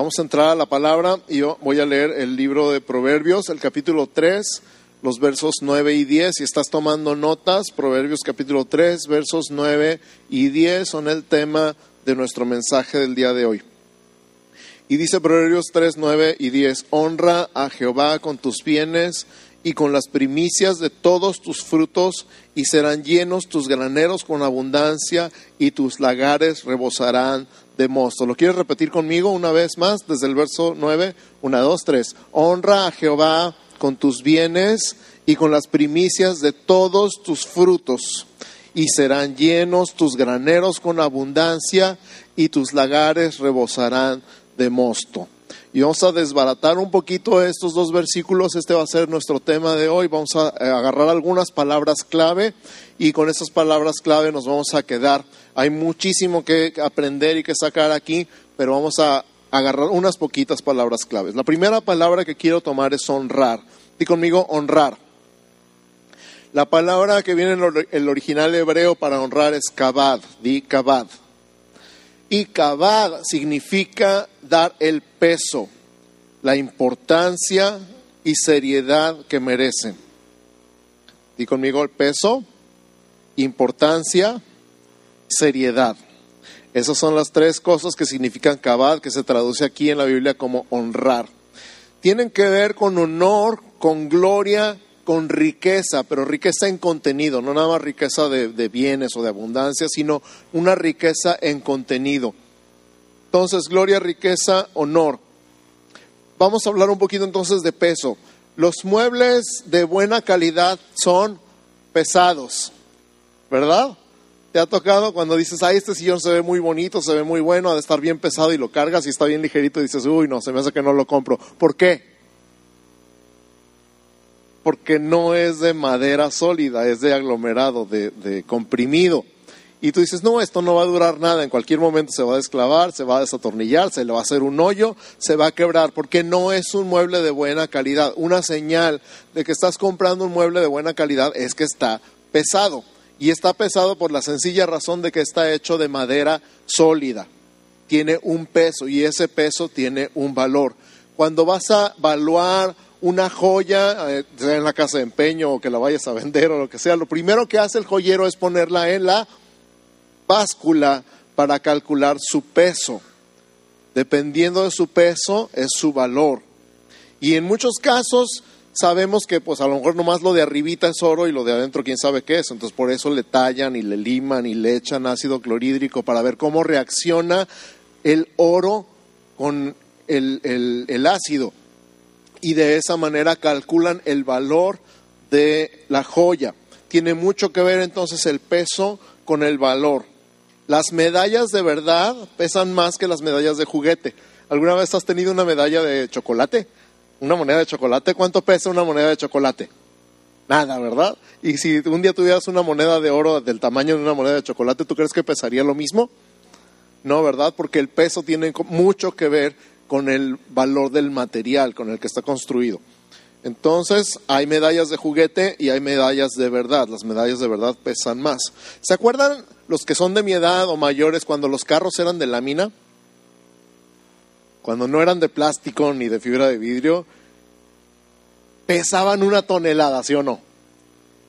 Vamos a entrar a la palabra y yo voy a leer el libro de Proverbios, el capítulo 3, los versos 9 y 10. Si estás tomando notas, Proverbios capítulo 3, versos 9 y 10 son el tema de nuestro mensaje del día de hoy. Y dice Proverbios 3, 9 y 10, honra a Jehová con tus bienes y con las primicias de todos tus frutos, y serán llenos tus graneros con abundancia, y tus lagares rebosarán de mosto. ¿Lo quieres repetir conmigo una vez más desde el verso 9? Una, dos, tres. Honra a Jehová con tus bienes y con las primicias de todos tus frutos, y serán llenos tus graneros con abundancia, y tus lagares rebosarán de mosto. Y vamos a desbaratar un poquito estos dos versículos. Este va a ser nuestro tema de hoy. Vamos a eh, agarrar algunas palabras clave y con esas palabras clave nos vamos a quedar. Hay muchísimo que aprender y que sacar aquí, pero vamos a agarrar unas poquitas palabras claves. La primera palabra que quiero tomar es honrar. Di conmigo honrar. La palabra que viene en el original hebreo para honrar es kabad. Di kabad. Y kabad significa dar el peso, la importancia y seriedad que merecen. Di conmigo el peso, importancia, seriedad. Esas son las tres cosas que significan kabad, que se traduce aquí en la Biblia como honrar. Tienen que ver con honor, con gloria con riqueza, pero riqueza en contenido, no nada más riqueza de, bienes o de abundancia, sino una riqueza en contenido. Entonces, gloria, riqueza, honor. Vamos a hablar un poquito entonces de peso. Los muebles de buena calidad son pesados, ¿verdad? ¿Te ha tocado cuando dices, ay, este sillón se ve muy bonito, se ve muy bueno, ha de estar bien pesado y lo cargas y está bien ligerito y dices, uy, no, se me hace que no lo compro. ¿Por qué? Porque no es de madera sólida, es de aglomerado, de, comprimido. Y tú dices, no, esto no va a durar nada, en cualquier momento se va a desclavar, se va a desatornillar, se le va a hacer un hoyo, se va a quebrar, porque no es un mueble de buena calidad. Una señal de que estás comprando un mueble de buena calidad es que está pesado. Y está pesado por la sencilla razón de que está hecho de madera sólida. Tiene un peso y ese peso tiene un valor. Cuando vas a evaluar una joya, eh, sea en la casa de empeño o que la vayas a vender o lo que sea, lo primero que hace el joyero es ponerla en la báscula para calcular su peso. Dependiendo de su peso es su valor. Y en muchos casos sabemos que pues a lo mejor nomás lo de arribita es oro y lo de adentro quién sabe qué es. Entonces por eso le tallan y le liman y le echan ácido clorhídrico para ver cómo reacciona el oro con el, el ácido y de esa manera calculan el valor de la joya. Tiene mucho que ver entonces el peso con el valor. Las medallas de verdad pesan más que las medallas de juguete. ¿Alguna vez has tenido una medalla de chocolate? ¿Una moneda de chocolate? ¿Cuánto pesa una moneda de chocolate? Nada, ¿verdad? Y si un día tuvieras una moneda de oro del tamaño de una moneda de chocolate, ¿tú crees que pesaría lo mismo? No, ¿verdad? Porque el peso tiene mucho que ver con el valor del material con el que está construido. Entonces, hay medallas de juguete y hay medallas de verdad. Las medallas de verdad pesan más. ¿Se acuerdan los que son de mi edad o mayores cuando los carros eran de lámina? Cuando no eran de plástico ni de fibra de vidrio, pesaban una tonelada, ¿sí o no?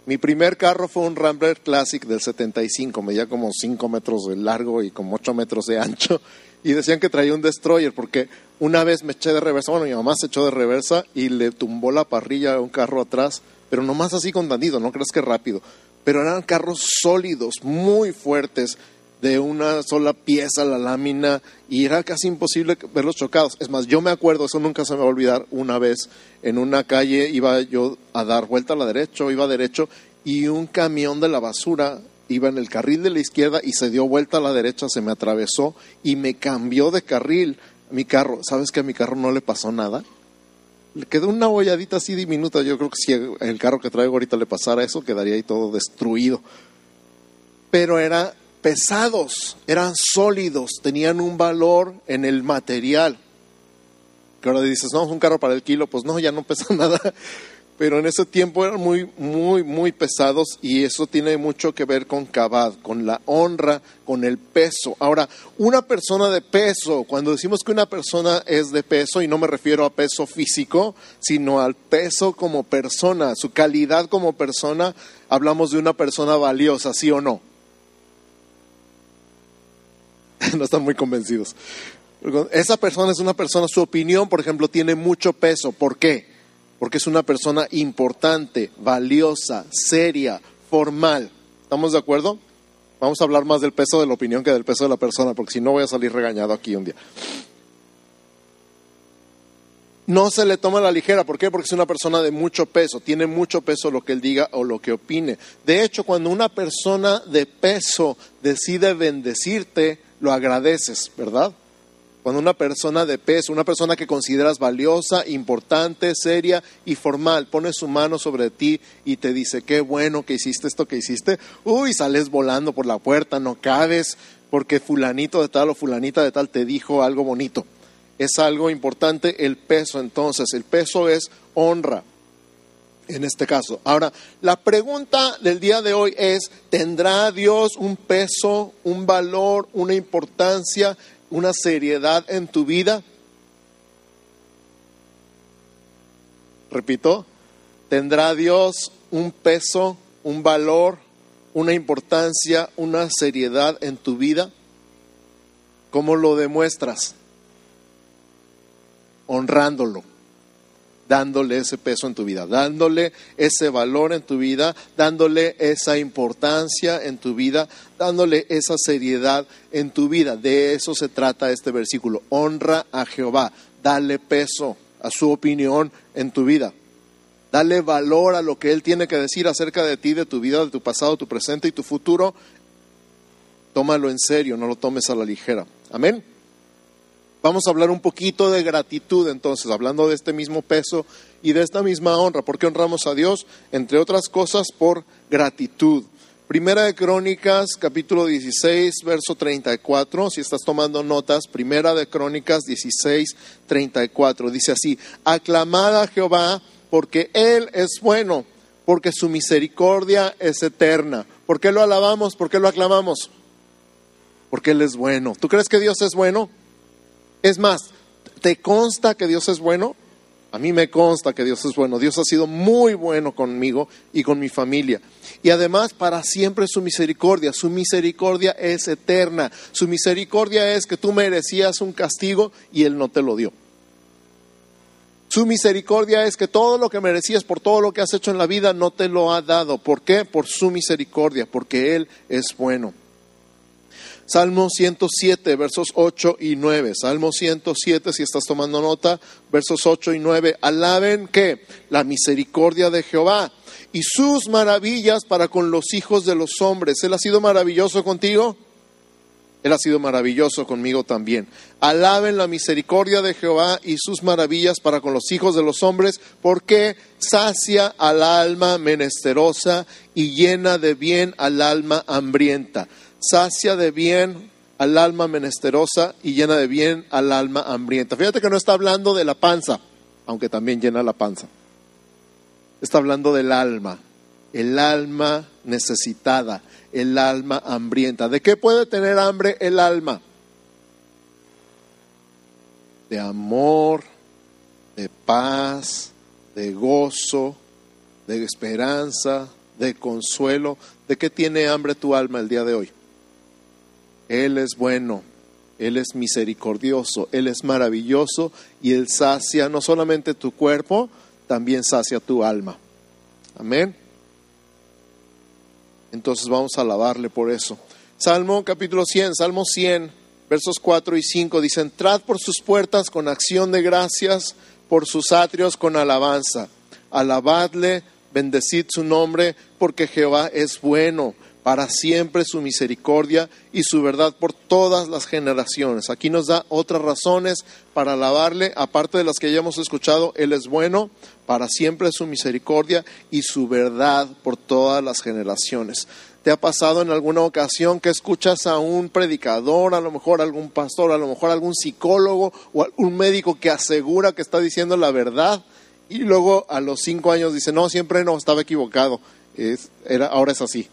Mi primer carro fue un Rambler Classic del 75, medía como 5 metros de largo y como 8 metros de ancho y decían que traía un destroyer porque una vez me eché de reversa, bueno, mi mamá se echó de reversa y le tumbó la parrilla a un carro atrás, pero nomás así con dandido, no creas que rápido, pero eran carros sólidos, muy fuertes, de una sola pieza la lámina y era casi imposible verlos chocados. Es más, yo me acuerdo, eso nunca se me va a olvidar, una vez en una calle iba yo a dar vuelta a la derecha, iba derecho y un camión de la basura iba en el carril de la izquierda y se dio vuelta a la derecha, se me atravesó y me cambió de carril mi carro. ¿Sabes que a mi carro no le pasó nada? Le quedó una bolladita así diminuta. Yo creo que si el carro que traigo ahorita le pasara eso, quedaría ahí todo destruido. Pero eran pesados, eran sólidos, tenían un valor en el material. Que ahora dices, no, es un carro para el kilo, pues no, ya no pesa nada pero en ese tiempo eran muy, muy, muy pesados y eso tiene mucho que ver con cabad, con la honra, con el peso. Ahora, una persona de peso, cuando decimos que una persona es de peso, y no me refiero a peso físico, sino al peso como persona, su calidad como persona, hablamos de una persona valiosa, ¿sí o no? no están muy convencidos. Esa persona es una persona, su opinión, por ejemplo, tiene mucho peso. ¿Por qué? Porque es una persona importante, valiosa, seria, formal. ¿Estamos de acuerdo? Vamos a hablar más del peso de la opinión que del peso de la persona, porque si no voy a salir regañado aquí un día. No se le toma la ligera, ¿por qué? Porque es una persona de mucho peso, tiene mucho peso lo que él diga o lo que opine. De hecho, cuando una persona de peso decide bendecirte, lo agradeces, ¿verdad? Cuando una persona de peso, una persona que consideras valiosa, importante, seria y formal, pone su mano sobre ti y te dice, qué bueno que hiciste esto que hiciste, uy, sales volando por la puerta, no cabes, porque fulanito de tal o fulanita de tal te dijo algo bonito. Es algo importante el peso entonces, el peso es honra en este caso. Ahora, la pregunta del día de hoy es, ¿tendrá Dios un peso, un valor, una importancia una seriedad en tu vida? Repito, ¿tendrá Dios un peso, un valor, una importancia, una seriedad en tu vida? ¿Cómo lo demuestras? Honrándolo dándole ese peso en tu vida, dándole ese valor en tu vida, dándole esa importancia en tu vida, dándole esa seriedad en tu vida. De eso se trata este versículo. Honra a Jehová, dale peso a su opinión en tu vida. Dale valor a lo que Él tiene que decir acerca de ti, de tu vida, de tu pasado, tu presente y tu futuro. Tómalo en serio, no lo tomes a la ligera. Amén. Vamos a hablar un poquito de gratitud entonces, hablando de este mismo peso y de esta misma honra. ¿Por qué honramos a Dios? Entre otras cosas, por gratitud. Primera de Crónicas, capítulo 16, verso 34. Si estás tomando notas, Primera de Crónicas 16, 34. Dice así, aclamad a Jehová porque Él es bueno, porque su misericordia es eterna. ¿Por qué lo alabamos? ¿Por qué lo aclamamos? Porque Él es bueno. ¿Tú crees que Dios es bueno? Es más, ¿te consta que Dios es bueno? A mí me consta que Dios es bueno. Dios ha sido muy bueno conmigo y con mi familia. Y además, para siempre su misericordia. Su misericordia es eterna. Su misericordia es que tú merecías un castigo y Él no te lo dio. Su misericordia es que todo lo que merecías por todo lo que has hecho en la vida no te lo ha dado. ¿Por qué? Por su misericordia, porque Él es bueno. Salmo 107, versos 8 y 9. Salmo 107, si estás tomando nota, versos 8 y 9. Alaben que la misericordia de Jehová y sus maravillas para con los hijos de los hombres. ¿Él ha sido maravilloso contigo? Él ha sido maravilloso conmigo también. Alaben la misericordia de Jehová y sus maravillas para con los hijos de los hombres, porque sacia al alma menesterosa y llena de bien al alma hambrienta sacia de bien al alma menesterosa y llena de bien al alma hambrienta. Fíjate que no está hablando de la panza, aunque también llena la panza. Está hablando del alma, el alma necesitada, el alma hambrienta. ¿De qué puede tener hambre el alma? De amor, de paz, de gozo, de esperanza, de consuelo. ¿De qué tiene hambre tu alma el día de hoy? Él es bueno, Él es misericordioso, Él es maravilloso y Él sacia no solamente tu cuerpo, también sacia tu alma. Amén. Entonces vamos a alabarle por eso. Salmo capítulo 100, Salmo 100, versos 4 y 5 dice, entrad por sus puertas con acción de gracias, por sus atrios con alabanza. Alabadle, bendecid su nombre, porque Jehová es bueno para siempre su misericordia y su verdad por todas las generaciones. Aquí nos da otras razones para alabarle, aparte de las que ya hemos escuchado, Él es bueno, para siempre su misericordia y su verdad por todas las generaciones. ¿Te ha pasado en alguna ocasión que escuchas a un predicador, a lo mejor algún pastor, a lo mejor algún psicólogo o un médico que asegura que está diciendo la verdad y luego a los cinco años dice, no, siempre no, estaba equivocado, era, ahora es así.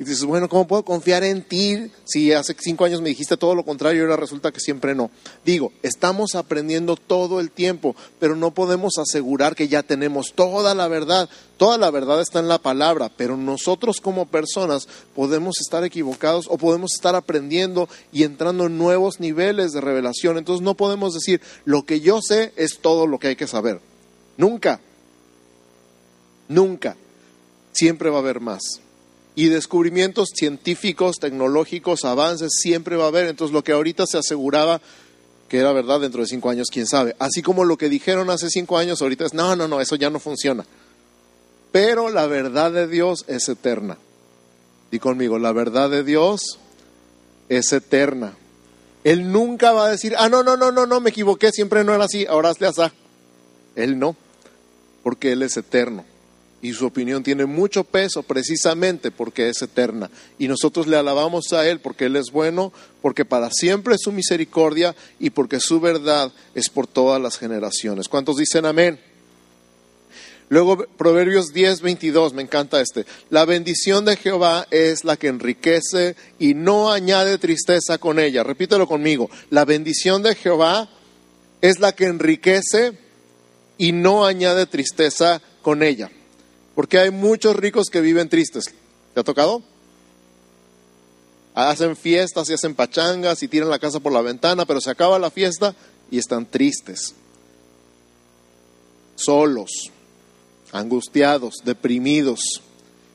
Y dices, bueno, ¿cómo puedo confiar en ti si hace cinco años me dijiste todo lo contrario y ahora resulta que siempre no? Digo, estamos aprendiendo todo el tiempo, pero no podemos asegurar que ya tenemos toda la verdad. Toda la verdad está en la palabra, pero nosotros como personas podemos estar equivocados o podemos estar aprendiendo y entrando en nuevos niveles de revelación. Entonces no podemos decir, lo que yo sé es todo lo que hay que saber. Nunca. Nunca. Siempre va a haber más y descubrimientos científicos, tecnológicos, avances, siempre va a haber. Entonces, lo que ahorita se aseguraba que era verdad dentro de cinco años, quién sabe. Así como lo que dijeron hace cinco años, ahorita es, no, no, no, eso ya no funciona. Pero la verdad de Dios es eterna. Y conmigo, la verdad de Dios es eterna. Él nunca va a decir, ah, no, no, no, no, no, me equivoqué, siempre no era así, ahora hazle así. Él no, porque Él es eterno y su opinión tiene mucho peso precisamente porque es eterna. Y nosotros le alabamos a Él porque Él es bueno, porque para siempre es su misericordia y porque su verdad es por todas las generaciones. ¿Cuántos dicen amén? Luego Proverbios 10, 22, me encanta este. La bendición de Jehová es la que enriquece y no añade tristeza con ella. Repítelo conmigo. La bendición de Jehová es la que enriquece y no añade tristeza con ella. Porque hay muchos ricos que viven tristes. ¿Te ha tocado? Hacen fiestas y hacen pachangas y tiran la casa por la ventana, pero se acaba la fiesta y están tristes, solos, angustiados, deprimidos.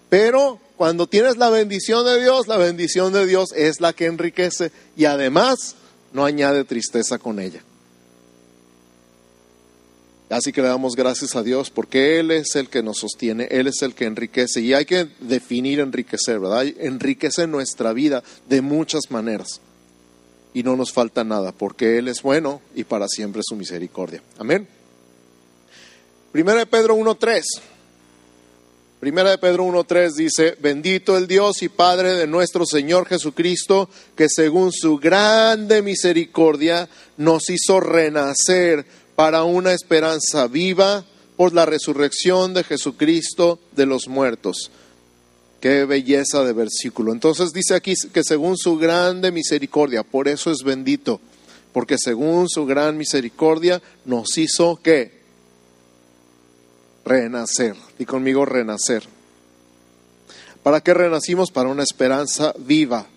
Pero cuando tienes la bendición de Dios, la bendición de Dios es la que enriquece y además no añade tristeza con ella. Así que le damos gracias a Dios porque Él es el que nos sostiene, Él es el que enriquece. Y hay que definir enriquecer, ¿verdad? Enriquece nuestra vida de muchas maneras. Y no nos falta nada porque Él es bueno y para siempre su misericordia. Amén. Primera de Pedro 1.3. Primera de Pedro 1.3 dice, bendito el Dios y Padre de nuestro Señor Jesucristo, que según su grande misericordia nos hizo renacer para una esperanza viva por la resurrección de Jesucristo de los muertos. Qué belleza de versículo. Entonces dice aquí que según su grande misericordia, por eso es bendito, porque según su gran misericordia nos hizo que renacer. Y conmigo renacer. ¿Para qué renacimos? Para una esperanza viva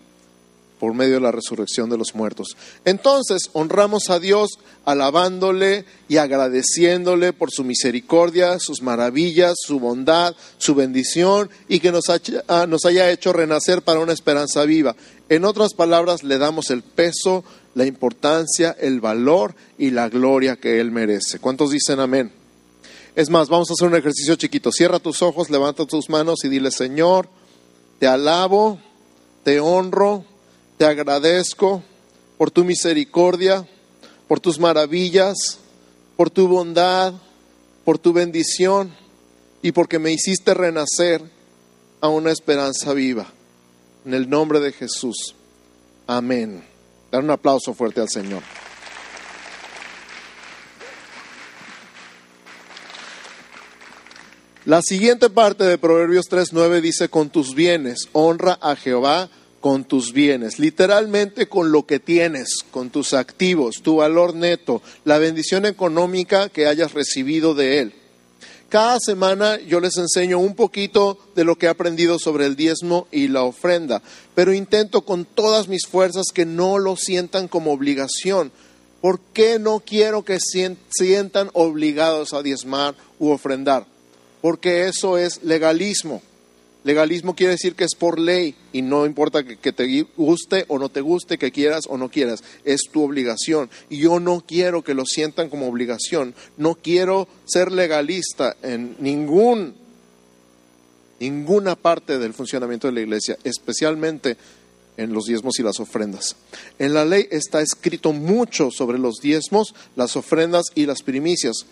por medio de la resurrección de los muertos. Entonces honramos a Dios alabándole y agradeciéndole por su misericordia, sus maravillas, su bondad, su bendición y que nos haya, ah, nos haya hecho renacer para una esperanza viva. En otras palabras, le damos el peso, la importancia, el valor y la gloria que Él merece. ¿Cuántos dicen amén? Es más, vamos a hacer un ejercicio chiquito. Cierra tus ojos, levanta tus manos y dile, Señor, te alabo, te honro, te agradezco por tu misericordia, por tus maravillas, por tu bondad, por tu bendición y porque me hiciste renacer a una esperanza viva. En el nombre de Jesús. Amén. Dar un aplauso fuerte al Señor. La siguiente parte de Proverbios 3.9 dice, con tus bienes honra a Jehová con tus bienes, literalmente con lo que tienes, con tus activos, tu valor neto, la bendición económica que hayas recibido de Él. Cada semana yo les enseño un poquito de lo que he aprendido sobre el diezmo y la ofrenda, pero intento con todas mis fuerzas que no lo sientan como obligación. ¿Por qué no quiero que sientan obligados a diezmar u ofrendar? Porque eso es legalismo. Legalismo quiere decir que es por ley y no importa que, te guste o no te guste, que quieras o no quieras, es tu obligación. Y yo no quiero que lo sientan como obligación, no quiero ser legalista en ningún, ninguna parte del funcionamiento de la iglesia, especialmente en los diezmos y las ofrendas. En la ley está escrito mucho sobre los diezmos, las ofrendas y las primicias,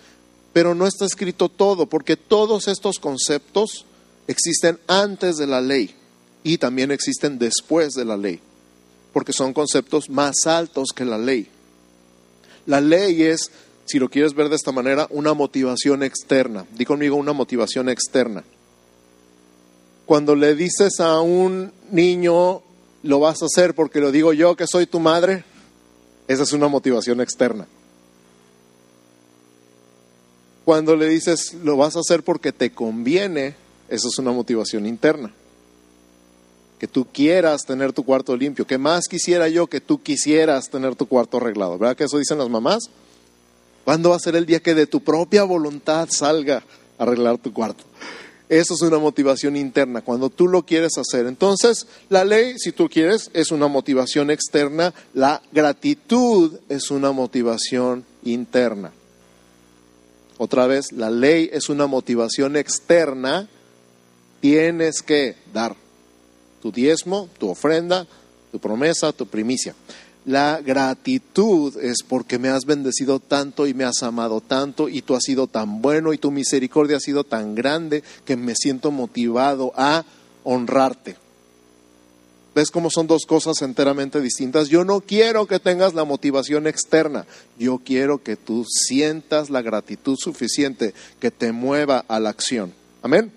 pero no está escrito todo, porque todos estos conceptos existen antes de la ley y también existen después de la ley, porque son conceptos más altos que la ley. La ley es si lo quieres ver de esta manera, una motivación externa. Di conmigo una motivación externa. Cuando le dices a un niño, lo vas a hacer porque lo digo yo que soy tu madre, esa es una motivación externa. Cuando le dices, lo vas a hacer porque te conviene, esa es una motivación interna. Que tú quieras tener tu cuarto limpio. Que más quisiera yo que tú quisieras tener tu cuarto arreglado. ¿Verdad que eso dicen las mamás? ¿Cuándo va a ser el día que de tu propia voluntad salga a arreglar tu cuarto? Eso es una motivación interna, cuando tú lo quieres hacer. Entonces, la ley, si tú quieres, es una motivación externa. La gratitud es una motivación interna. Otra vez, la ley es una motivación externa. Tienes que dar tu diezmo, tu ofrenda, tu promesa, tu primicia. La gratitud es porque me has bendecido tanto y me has amado tanto y tú has sido tan bueno y tu misericordia ha sido tan grande que me siento motivado a honrarte. ¿Ves cómo son dos cosas enteramente distintas? Yo no quiero que tengas la motivación externa, yo quiero que tú sientas la gratitud suficiente que te mueva a la acción. Amén.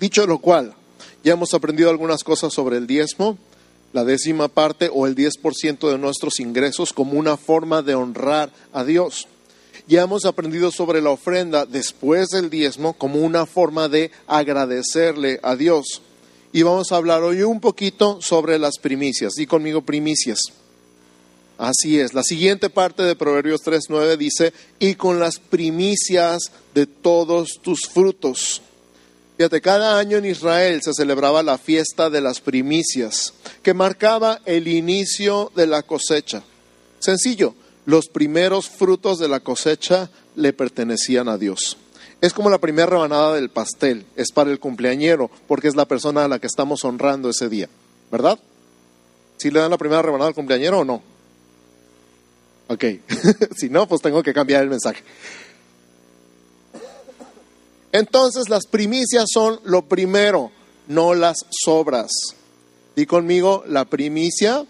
Dicho lo cual, ya hemos aprendido algunas cosas sobre el diezmo la décima parte o el 10% de nuestros ingresos como una forma de honrar a Dios. Ya hemos aprendido sobre la ofrenda después del diezmo como una forma de agradecerle a Dios. Y vamos a hablar hoy un poquito sobre las primicias. Di conmigo primicias. Así es. La siguiente parte de Proverbios 3.9 dice, y con las primicias de todos tus frutos. Fíjate, cada año en Israel se celebraba la fiesta de las primicias, que marcaba el inicio de la cosecha. Sencillo, los primeros frutos de la cosecha le pertenecían a Dios. Es como la primera rebanada del pastel, es para el cumpleañero, porque es la persona a la que estamos honrando ese día, ¿verdad? ¿Sí le dan la primera rebanada al cumpleañero o no? Ok, si no, pues tengo que cambiar el mensaje. Entonces las primicias son lo primero, no las sobras. Di conmigo, la primicia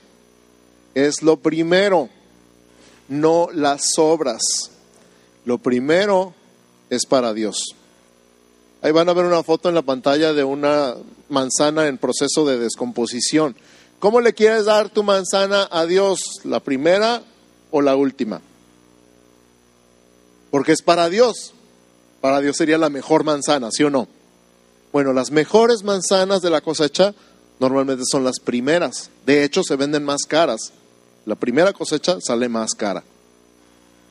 es lo primero, no las sobras. Lo primero es para Dios. Ahí van a ver una foto en la pantalla de una manzana en proceso de descomposición. ¿Cómo le quieres dar tu manzana a Dios? ¿La primera o la última? Porque es para Dios para Dios sería la mejor manzana, ¿sí o no? Bueno, las mejores manzanas de la cosecha normalmente son las primeras. De hecho, se venden más caras. La primera cosecha sale más cara.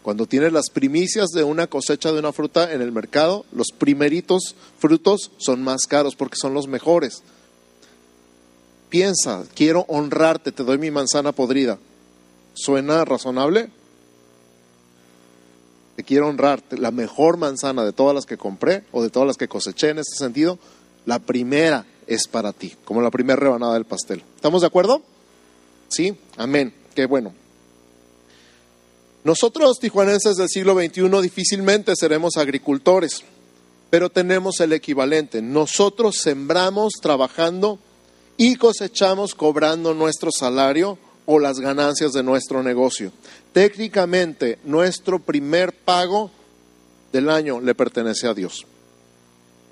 Cuando tienes las primicias de una cosecha de una fruta en el mercado, los primeritos frutos son más caros porque son los mejores. Piensa, quiero honrarte, te doy mi manzana podrida. ¿Suena razonable? Te quiero honrar, la mejor manzana de todas las que compré o de todas las que coseché en este sentido, la primera es para ti, como la primera rebanada del pastel. ¿Estamos de acuerdo? Sí, amén, qué bueno. Nosotros, tijuanenses del siglo XXI, difícilmente seremos agricultores, pero tenemos el equivalente. Nosotros sembramos trabajando y cosechamos cobrando nuestro salario o las ganancias de nuestro negocio. Técnicamente, nuestro primer pago del año le pertenece a Dios.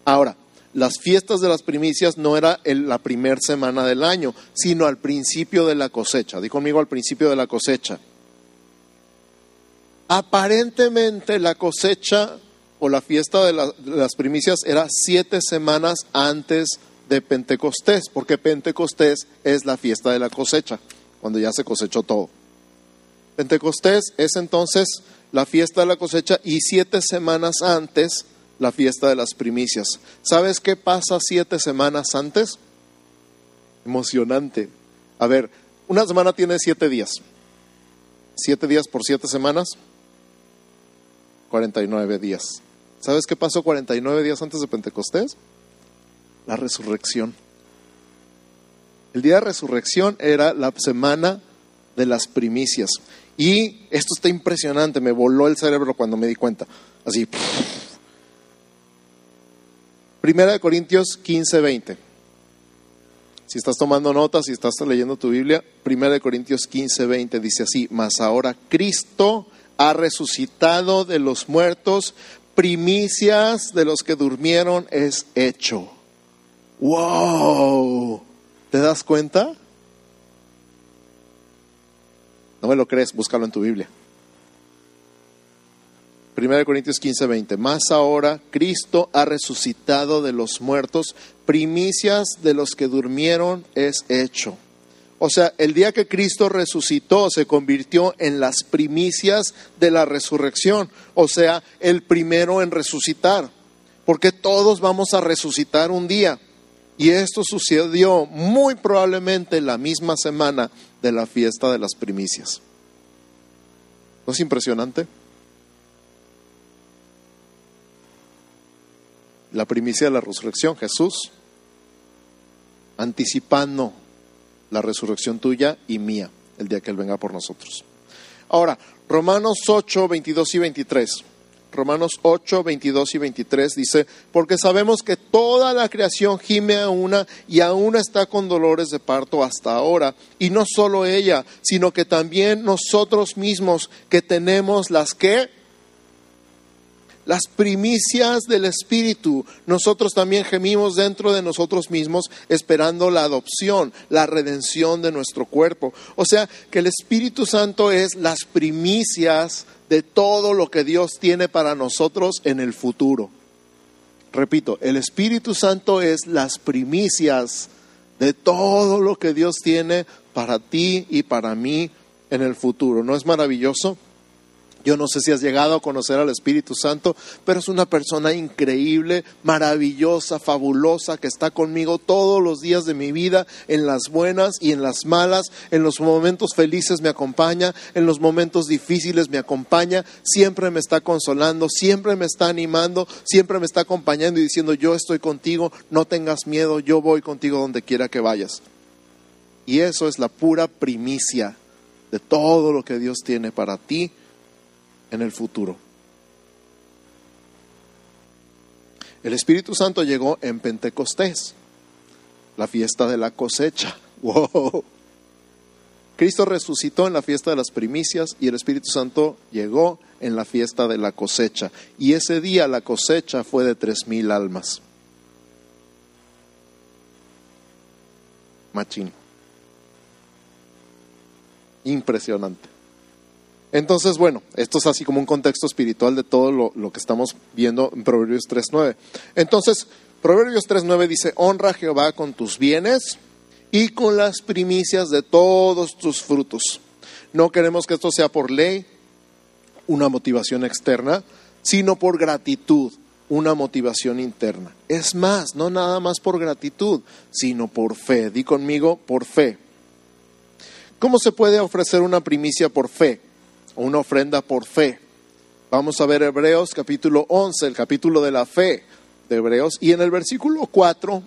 Ahora, las fiestas de las primicias no era la primera semana del año, sino al principio de la cosecha. Di conmigo al principio de la cosecha. Aparentemente la cosecha o la fiesta de las primicias era siete semanas antes de Pentecostés, porque Pentecostés es la fiesta de la cosecha, cuando ya se cosechó todo. Pentecostés es entonces la fiesta de la cosecha y siete semanas antes la fiesta de las primicias. ¿Sabes qué pasa siete semanas antes? Emocionante. A ver, una semana tiene siete días. Siete días por siete semanas, 49 días. ¿Sabes qué pasó 49 días antes de Pentecostés? La resurrección. El día de resurrección era la semana de las primicias. Y esto está impresionante, me voló el cerebro cuando me di cuenta. Así. Primera de Corintios 15, 20. Si estás tomando notas, si estás leyendo tu Biblia, Primera de Corintios 15, 20 dice así, mas ahora Cristo ha resucitado de los muertos, primicias de los que durmieron es hecho. ¡Wow! ¿Te das cuenta? No me lo crees, búscalo en tu Biblia. 1 Corintios 15, 20. Más ahora Cristo ha resucitado de los muertos, primicias de los que durmieron es hecho. O sea, el día que Cristo resucitó se convirtió en las primicias de la resurrección, o sea, el primero en resucitar, porque todos vamos a resucitar un día. Y esto sucedió muy probablemente la misma semana de la fiesta de las primicias. ¿No es impresionante? La primicia de la resurrección, Jesús, anticipando la resurrección tuya y mía el día que Él venga por nosotros. Ahora, Romanos 8, 22 y 23. Romanos 8, 22 y 23 dice, porque sabemos que toda la creación gime a una y aún está con dolores de parto hasta ahora. Y no solo ella, sino que también nosotros mismos que tenemos las que las primicias del Espíritu. Nosotros también gemimos dentro de nosotros mismos esperando la adopción, la redención de nuestro cuerpo. O sea, que el Espíritu Santo es las primicias de todo lo que Dios tiene para nosotros en el futuro. Repito, el Espíritu Santo es las primicias de todo lo que Dios tiene para ti y para mí en el futuro. ¿No es maravilloso? Yo no sé si has llegado a conocer al Espíritu Santo, pero es una persona increíble, maravillosa, fabulosa, que está conmigo todos los días de mi vida, en las buenas y en las malas, en los momentos felices me acompaña, en los momentos difíciles me acompaña, siempre me está consolando, siempre me está animando, siempre me está acompañando y diciendo, yo estoy contigo, no tengas miedo, yo voy contigo donde quiera que vayas. Y eso es la pura primicia de todo lo que Dios tiene para ti en el futuro. El Espíritu Santo llegó en Pentecostés, la fiesta de la cosecha. ¡Wow! Cristo resucitó en la fiesta de las primicias y el Espíritu Santo llegó en la fiesta de la cosecha. Y ese día la cosecha fue de tres mil almas. Machín. Impresionante. Entonces, bueno, esto es así como un contexto espiritual de todo lo, que estamos viendo en Proverbios 3.9. Entonces, Proverbios 3.9 dice, honra a Jehová con tus bienes y con las primicias de todos tus frutos. No queremos que esto sea por ley, una motivación externa, sino por gratitud, una motivación interna. Es más, no nada más por gratitud, sino por fe. Di conmigo, por fe. ¿Cómo se puede ofrecer una primicia por fe? Una ofrenda por fe. Vamos a ver Hebreos capítulo 11, el capítulo de la fe de Hebreos, y en el versículo 4,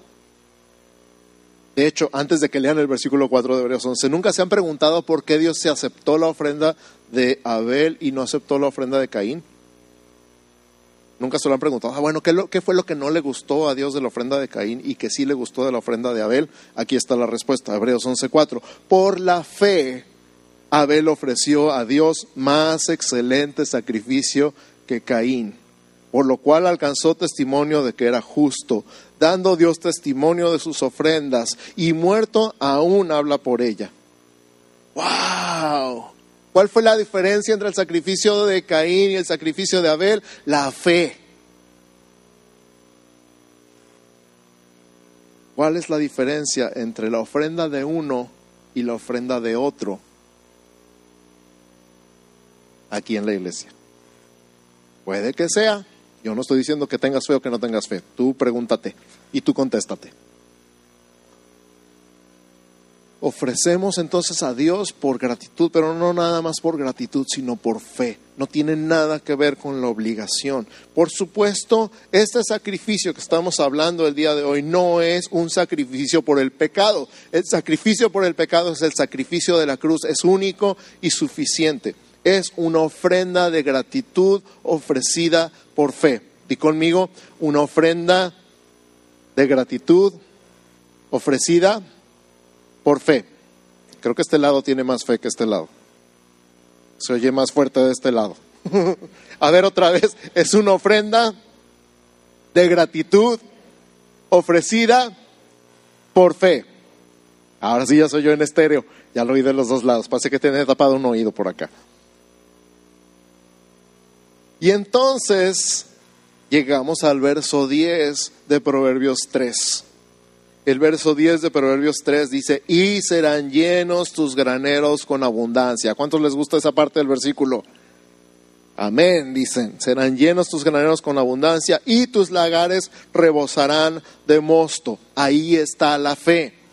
de hecho, antes de que lean el versículo 4 de Hebreos 11, ¿nunca se han preguntado por qué Dios se aceptó la ofrenda de Abel y no aceptó la ofrenda de Caín? Nunca se lo han preguntado. Ah, bueno, ¿qué, ¿qué, fue lo que no le gustó a Dios de la ofrenda de Caín y que sí le gustó de la ofrenda de Abel? Aquí está la respuesta, Hebreos 11.4. Por la fe Abel ofreció a Dios más excelente sacrificio que Caín, por lo cual alcanzó testimonio de que era justo, dando Dios testimonio de sus ofrendas, y muerto aún habla por ella. ¡Wow! ¿Cuál fue la diferencia entre el sacrificio de Caín y el sacrificio de Abel? La fe. ¿Cuál es la diferencia entre la ofrenda de uno y la ofrenda de otro? Aquí en la iglesia. Puede que sea. Yo no estoy diciendo que tengas fe o que no tengas fe. Tú pregúntate y tú contéstate. Ofrecemos entonces a Dios por gratitud, pero no nada más por gratitud, sino por fe. No tiene nada que ver con la obligación. Por supuesto, este sacrificio que estamos hablando el día de hoy no es un sacrificio por el pecado. El sacrificio por el pecado es el sacrificio de la cruz. Es único y suficiente es una ofrenda de gratitud ofrecida por fe. Y conmigo, una ofrenda de gratitud ofrecida por fe. Creo que este lado tiene más fe que este lado. Se oye más fuerte de este lado. A ver otra vez, es una ofrenda de gratitud ofrecida por fe. Ahora sí ya soy yo en estéreo, ya lo oí de los dos lados, parece que tiene tapado un oído por acá. Y entonces llegamos al verso 10 de Proverbios 3. El verso 10 de Proverbios 3 dice, y serán llenos tus graneros con abundancia. ¿Cuántos les gusta esa parte del versículo? Amén, dicen, serán llenos tus graneros con abundancia y tus lagares rebosarán de mosto. Ahí está la fe.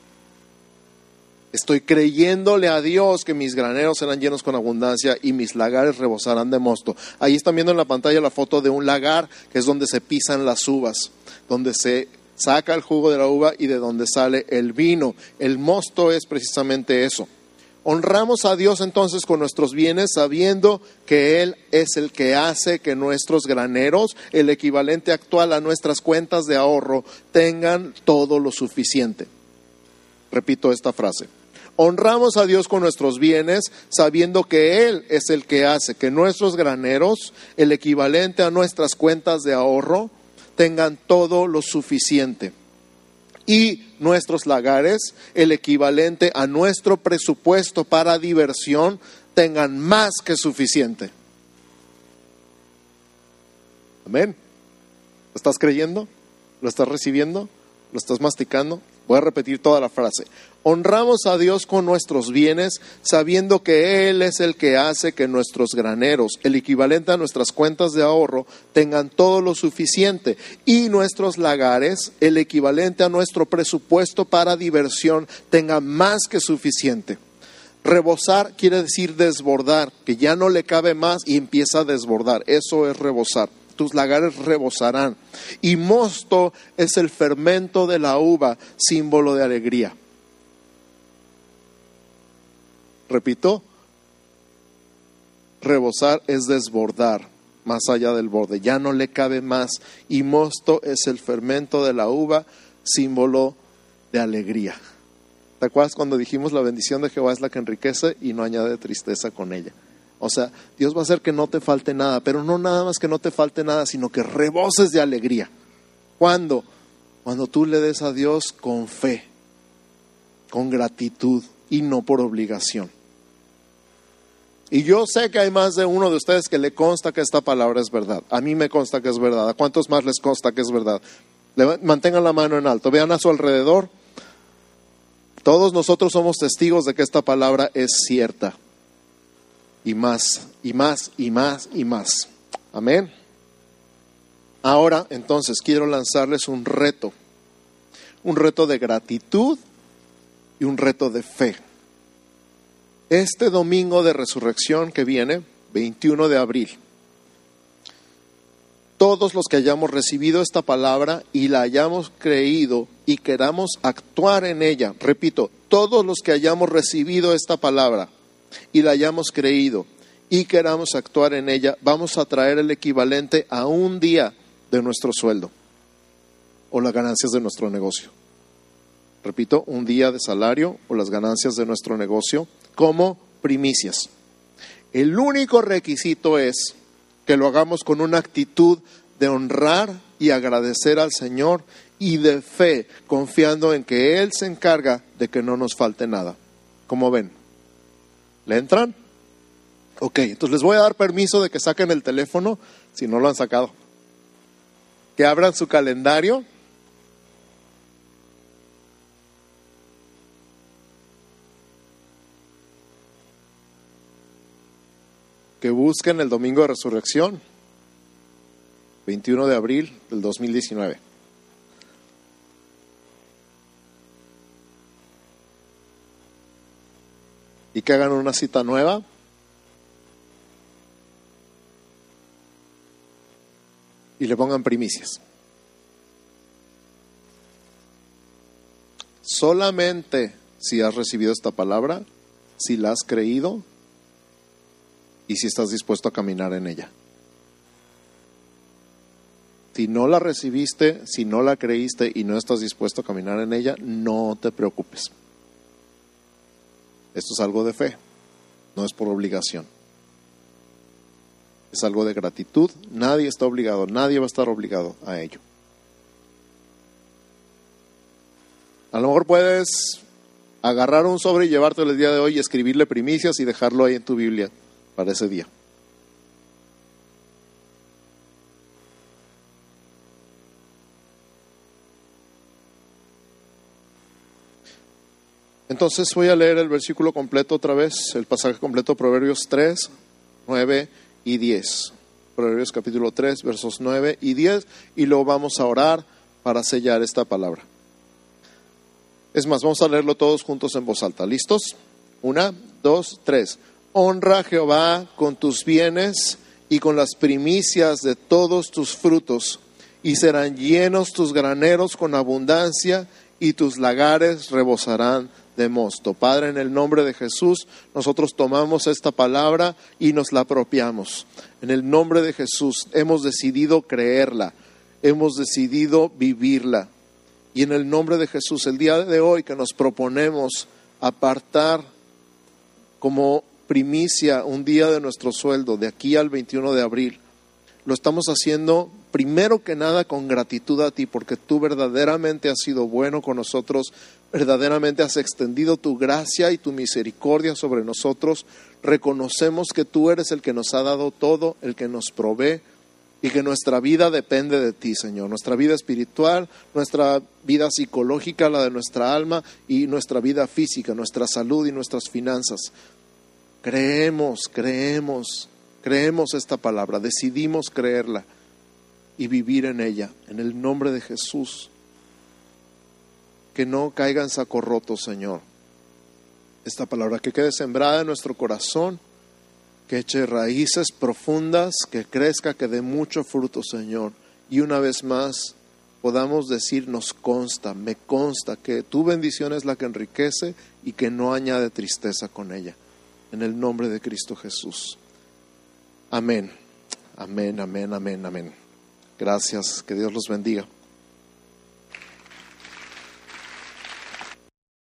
Estoy creyéndole a Dios que mis graneros serán llenos con abundancia y mis lagares rebosarán de mosto. Ahí están viendo en la pantalla la foto de un lagar, que es donde se pisan las uvas, donde se saca el jugo de la uva y de donde sale el vino. El mosto es precisamente eso. Honramos a Dios entonces con nuestros bienes sabiendo que Él es el que hace que nuestros graneros, el equivalente actual a nuestras cuentas de ahorro, tengan todo lo suficiente. Repito esta frase. Honramos a Dios con nuestros bienes, sabiendo que Él es el que hace que nuestros graneros, el equivalente a nuestras cuentas de ahorro, tengan todo lo suficiente. Y nuestros lagares, el equivalente a nuestro presupuesto para diversión, tengan más que suficiente. Amén. ¿Lo estás creyendo? ¿Lo estás recibiendo? ¿Lo estás masticando? Voy a repetir toda la frase. Honramos a Dios con nuestros bienes, sabiendo que Él es el que hace que nuestros graneros, el equivalente a nuestras cuentas de ahorro, tengan todo lo suficiente y nuestros lagares, el equivalente a nuestro presupuesto para diversión, tengan más que suficiente. Rebosar quiere decir desbordar, que ya no le cabe más y empieza a desbordar. Eso es rebosar tus lagares rebosarán. Y mosto es el fermento de la uva, símbolo de alegría. Repito, rebosar es desbordar más allá del borde, ya no le cabe más. Y mosto es el fermento de la uva, símbolo de alegría. ¿Te acuerdas cuando dijimos la bendición de Jehová es la que enriquece y no añade tristeza con ella? O sea, Dios va a hacer que no te falte nada, pero no nada más que no te falte nada, sino que reboses de alegría. ¿Cuándo? Cuando tú le des a Dios con fe, con gratitud y no por obligación. Y yo sé que hay más de uno de ustedes que le consta que esta palabra es verdad. A mí me consta que es verdad. ¿A cuántos más les consta que es verdad? Mantengan la mano en alto. Vean a su alrededor. Todos nosotros somos testigos de que esta palabra es cierta y más, y más, y más, y más. Amén. Ahora, entonces, quiero lanzarles un reto, un reto de gratitud y un reto de fe. Este domingo de resurrección que viene, 21 de abril, todos los que hayamos recibido esta palabra y la hayamos creído y queramos actuar en ella, repito, todos los que hayamos recibido esta palabra y la hayamos creído y queramos actuar en ella, vamos a traer el equivalente a un día de nuestro sueldo o las ganancias de nuestro negocio. Repito, un día de salario o las ganancias de nuestro negocio como primicias. El único requisito es que lo hagamos con una actitud de honrar y agradecer al Señor y de fe, confiando en que Él se encarga de que no nos falte nada. Como ven, ¿Le entran? Ok, entonces les voy a dar permiso de que saquen el teléfono si no lo han sacado. Que abran su calendario. Que busquen el domingo de resurrección, 21 de abril del 2019. y que hagan una cita nueva. Y le pongan primicias. Solamente si has recibido esta palabra, si la has creído y si estás dispuesto a caminar en ella. Si no la recibiste, si no la creíste y no estás dispuesto a caminar en ella, no te preocupes. Esto es algo de fe, no es por obligación. Es algo de gratitud. Nadie está obligado, nadie va a estar obligado a ello. A lo mejor puedes agarrar un sobre y llevártelo el día de hoy y escribirle primicias y dejarlo ahí en tu Biblia para ese día. Entonces voy a leer el versículo completo otra vez, el pasaje completo, Proverbios 3, 9 y 10. Proverbios capítulo 3, versos 9 y 10, y luego vamos a orar para sellar esta palabra. Es más, vamos a leerlo todos juntos en voz alta. ¿Listos? Una, dos, tres. Honra a Jehová con tus bienes y con las primicias de todos tus frutos, y serán llenos tus graneros con abundancia, y tus lagares rebosarán de mosto. Padre, en el nombre de Jesús, nosotros tomamos esta palabra y nos la apropiamos. En el nombre de Jesús hemos decidido creerla, hemos decidido vivirla. Y en el nombre de Jesús, el día de hoy que nos proponemos apartar como primicia un día de nuestro sueldo, de aquí al 21 de abril, lo estamos haciendo primero que nada con gratitud a ti, porque tú verdaderamente has sido bueno con nosotros, verdaderamente has extendido tu gracia y tu misericordia sobre nosotros. Reconocemos que tú eres el que nos ha dado todo, el que nos provee y que nuestra vida depende de ti, Señor. Nuestra vida espiritual, nuestra vida psicológica, la de nuestra alma y nuestra vida física, nuestra salud y nuestras finanzas. Creemos, creemos, creemos esta palabra, decidimos creerla y vivir en ella, en el nombre de Jesús. Que no caiga en saco roto, Señor. Esta palabra que quede sembrada en nuestro corazón, que eche raíces profundas, que crezca, que dé mucho fruto, Señor. Y una vez más podamos decir, nos consta, me consta que tu bendición es la que enriquece y que no añade tristeza con ella. En el nombre de Cristo Jesús. Amén. Amén, amén, amén, amén. Gracias, que Dios los bendiga.